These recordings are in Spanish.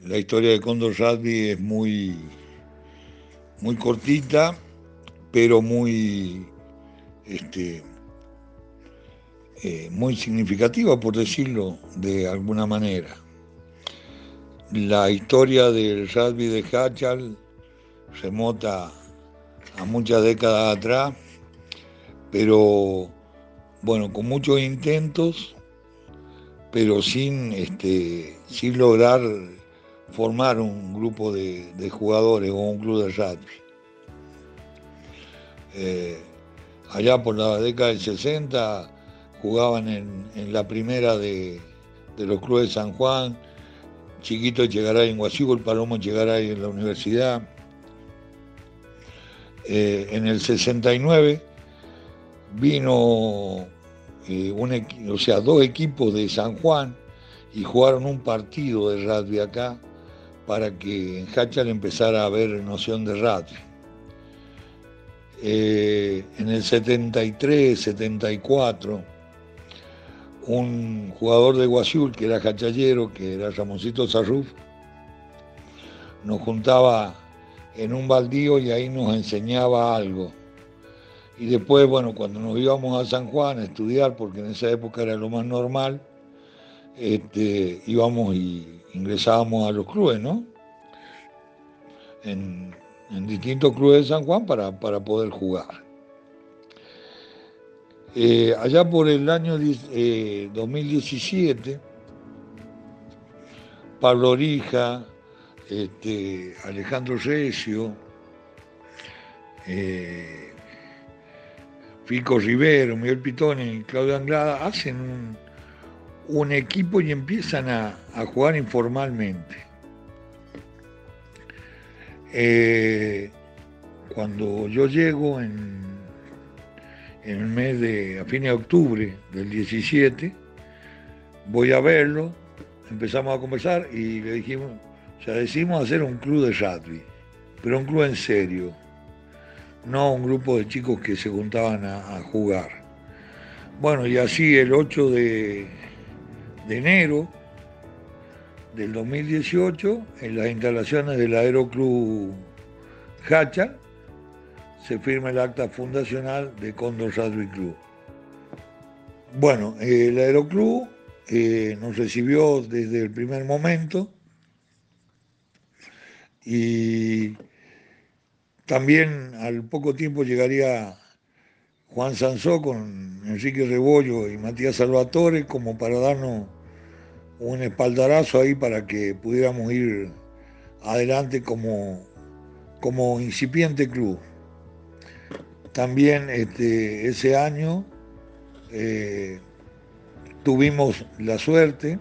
La historia de Condor Rugby es muy, muy cortita, pero muy, este, eh, muy significativa, por decirlo de alguna manera. La historia del rugby de Hachal remota a muchas décadas atrás, pero bueno, con muchos intentos, pero sin, este, sin lograr formar un grupo de, jugadores o un club de rugby. Eh, allá por la década del 60 jugaban en, la primera de, los clubes de San Juan, Chiquito llegará en Guasigo, el Palomo llegará en la universidad. Eh, en el 69 vino eh, o sea, dos equipos de San Juan y jugaron un partido de rugby acá para que en Hachal empezara a haber noción de rugby. Eh, en el 73, 74, un jugador de Guasiul, que era hachallero, que era Ramoncito Sarruf, nos juntaba en un baldío y ahí nos enseñaba algo. Y después, bueno, cuando nos íbamos a San Juan a estudiar, porque en esa época era lo más normal, este, íbamos y ingresábamos a los clubes, ¿no? En, distintos clubes de San Juan para, poder jugar. Eh, allá por el año 2017, eh, Pablo Orija, este, Alejandro Recio, eh, Fico Rivero, Miguel Pitón y Claudio Anglada hacen un, equipo y empiezan a, jugar informalmente. Eh, cuando yo llego en, en el mes de, a fines de octubre del 17, voy a verlo, empezamos a conversar y le dijimos, sea, decidimos hacer un club de rugby, pero un club en serio, no un grupo de chicos que se juntaban a, jugar. Bueno, y así el 8 de, enero del 2018, en las instalaciones del Aeroclub Hacha, se firma el acta fundacional de Condor Rugby Club. Bueno, el Aeroclub eh, nos recibió desde el primer momento y también al poco tiempo llegaría Juan Sansó con Enrique Rebollo y Matías Salvatore como para darnos un espaldarazo ahí para que pudiéramos ir adelante como, como incipiente club. También este, ese año eh, tuvimos la suerte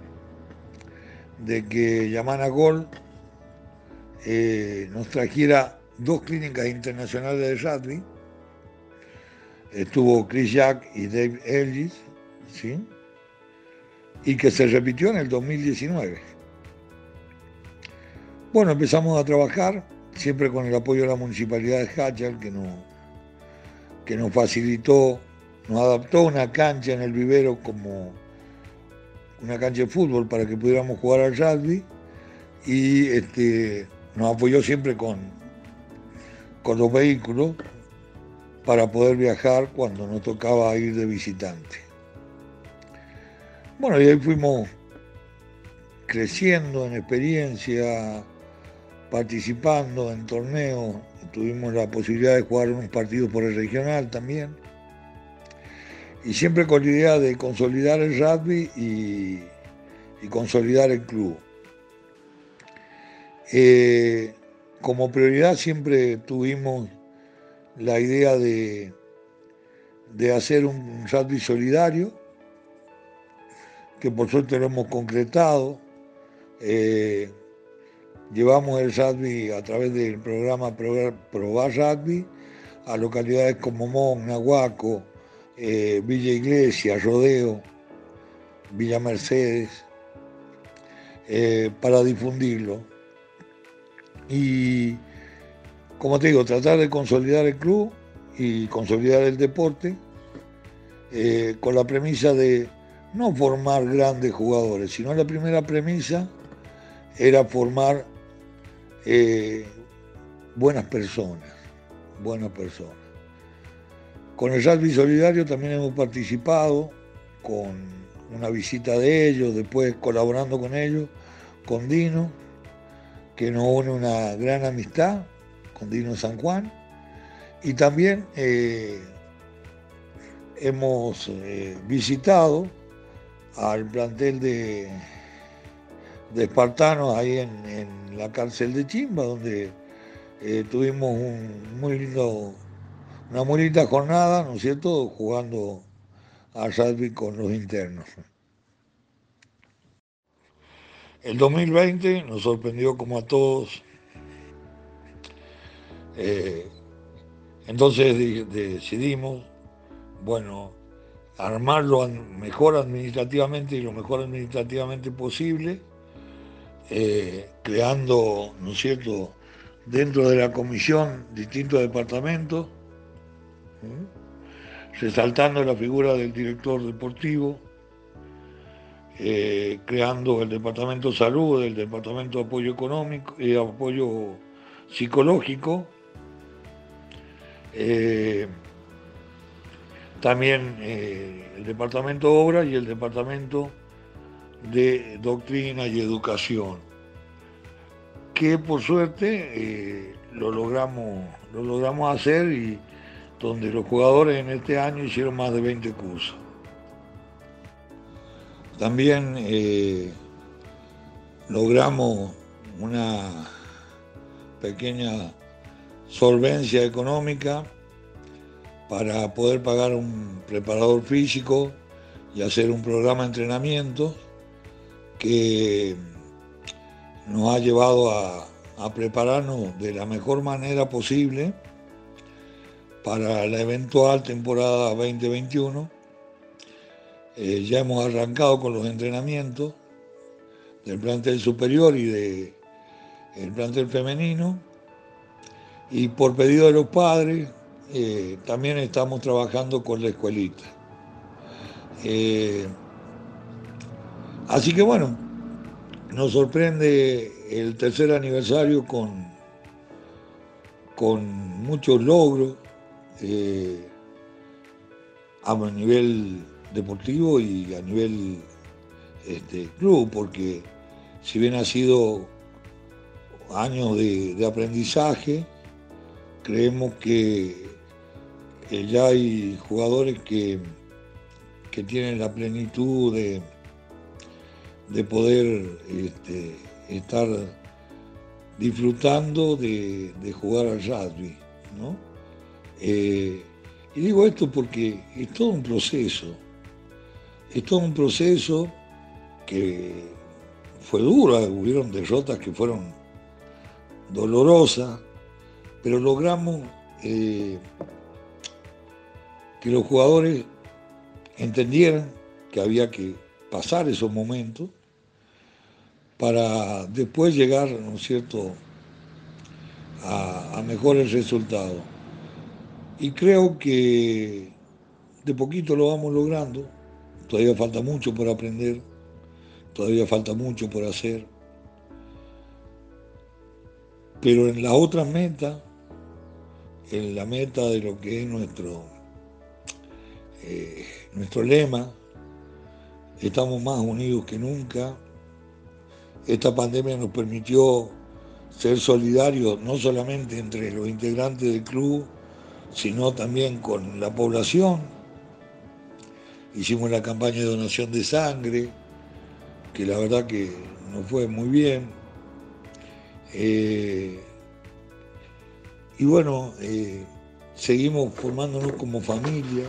de que Yamana Gol eh, nos trajera dos clínicas internacionales de rugby. Estuvo Chris Jack y Dave Ellis, ¿sí? Y que se repitió en el 2019. Bueno, empezamos a trabajar, siempre con el apoyo de la Municipalidad de Hachal, que, no, que nos facilitó, nos adaptó una cancha en el vivero como una cancha de fútbol para que pudiéramos jugar al rugby y este, nos apoyó siempre con, con los vehículos para poder viajar cuando nos tocaba ir de visitante. Bueno, y ahí fuimos creciendo en experiencia, participando en torneos, tuvimos la posibilidad de jugar unos partidos por el regional también, y siempre con la idea de consolidar el rugby y, consolidar el club. Eh, como prioridad siempre tuvimos la idea de, de hacer un rugby solidario, que por suerte lo hemos concretado. Eh, llevamos el rugby a través del programa Probar Rugby a localidades como Mon, Nahuaco, eh, Villa Iglesia, Rodeo, Villa Mercedes, eh, para difundirlo. Y como te digo, tratar de consolidar el club y consolidar el deporte con la premisa de no formar grandes jugadores, sino la primera premisa era formar eh, buenas personas, buenas personas. Con el rugby solidario también hemos participado con una visita de ellos, después colaborando con ellos, con Dino, que nos une una gran amistad, con Dino San Juan, y también eh, hemos eh, visitado al plantel de, espartanos ahí en, la cárcel de Chimba, donde eh, tuvimos muy lindo, una muy linda jornada, ¿no es cierto?, jugando a rugby con los internos. El 2020 nos sorprendió como a todos. Eh, entonces decidimos, bueno, armarlo mejor administrativamente y lo mejor administrativamente posible, eh, creando, ¿no es cierto?, dentro de la comisión distintos departamentos, resaltando la figura del director deportivo, eh, creando el departamento de salud, el departamento de apoyo económico y apoyo psicológico, eh, también eh, el departamento de obras y el departamento de doctrina y educación, que por suerte eh, lo, logramos, lo logramos hacer y donde los jugadores en este año hicieron más de 20 cursos. También eh, logramos una pequeña solvencia económica para poder pagar un preparador físico y hacer un programa de entrenamiento que nos ha llevado a, prepararnos de la mejor manera posible para la eventual temporada 2021. Eh, ya hemos arrancado con los entrenamientos del plantel superior y del plantel femenino. Y por pedido de los padres, eh, también estamos trabajando con la escuelita. Eh, así que bueno, nos sorprende el tercer aniversario con, con muchos logros eh, a nivel deportivo y a nivel este, club, porque si bien ha sido años de aprendizaje, creemos que ya hay jugadores que, que tienen la plenitud de, de poder este, estar disfrutando de, jugar al rugby. ¿no? Eh, y digo esto porque es todo un proceso, es todo un proceso que fue duro, hubieron derrotas que fueron dolorosas, pero logramos eh, que los jugadores entendieran que había que pasar esos momentos para después llegar, ¿no es cierto?, a, mejores resultados. Y creo que de poquito lo vamos logrando, todavía falta mucho por aprender, todavía falta mucho por hacer, pero en la otra meta, en la meta de lo que es nuestro eh, nuestro lema, estamos más unidos que nunca. Esta pandemia nos permitió ser solidarios no solamente entre los integrantes del club, sino también con la población. Hicimos la campaña de donación de sangre, que la verdad que nos fue muy bien. Eh, y bueno, eh, seguimos formándonos como familia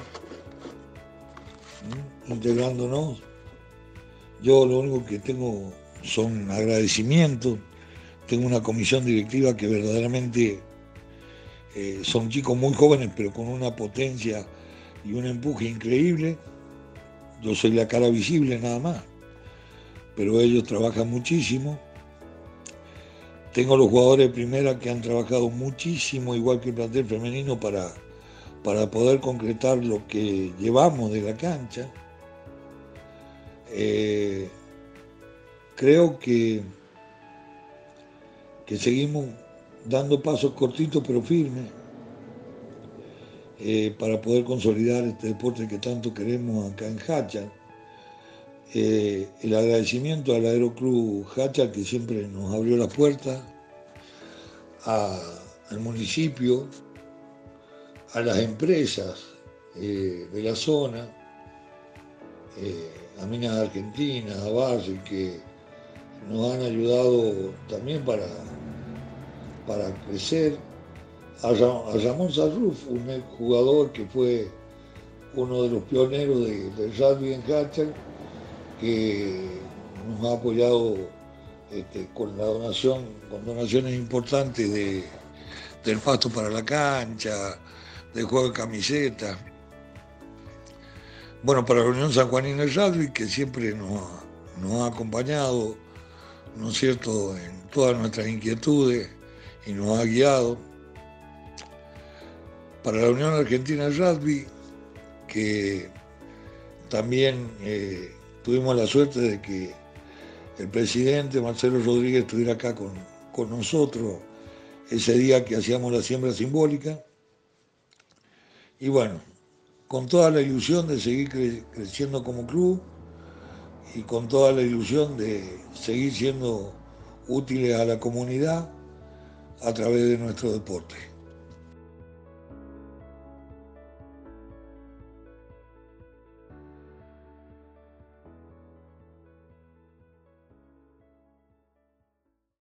integrándonos. Yo lo único que tengo son agradecimientos. Tengo una comisión directiva que verdaderamente eh, son chicos muy jóvenes, pero con una potencia y un empuje increíble. Yo soy la cara visible nada más, pero ellos trabajan muchísimo. Tengo los jugadores de primera que han trabajado muchísimo, igual que el plantel femenino, para para poder concretar lo que llevamos de la cancha. Eh, creo que que seguimos dando pasos cortitos pero firmes eh, para poder consolidar este deporte que tanto queremos acá en Hacha. Eh, el agradecimiento al Aeroclub Hacha que siempre nos abrió la puerta, al municipio, a las empresas eh, de la zona, a Minas Argentina, a Valle, que nos han ayudado también para, para crecer. A, Ramón Sarruf, un jugador que fue uno de los pioneros de, del rugby en Hatcher, que nos ha apoyado este, con donación, con donaciones importantes de, del pasto para la cancha, del juego de camiseta. Bueno, para la Unión San Juanina Rugby, que siempre nos, ha acompañado, ¿no es cierto?, en todas nuestras inquietudes y nos ha guiado para la Unión Argentina de Rugby, que también eh, tuvimos la suerte de que el presidente Marcelo Rodríguez estuviera acá con, con nosotros ese día que hacíamos la siembra simbólica. Y bueno, con toda la ilusión de seguir creciendo como club y con toda la ilusión de seguir siendo útiles a la comunidad a través de nuestro deporte.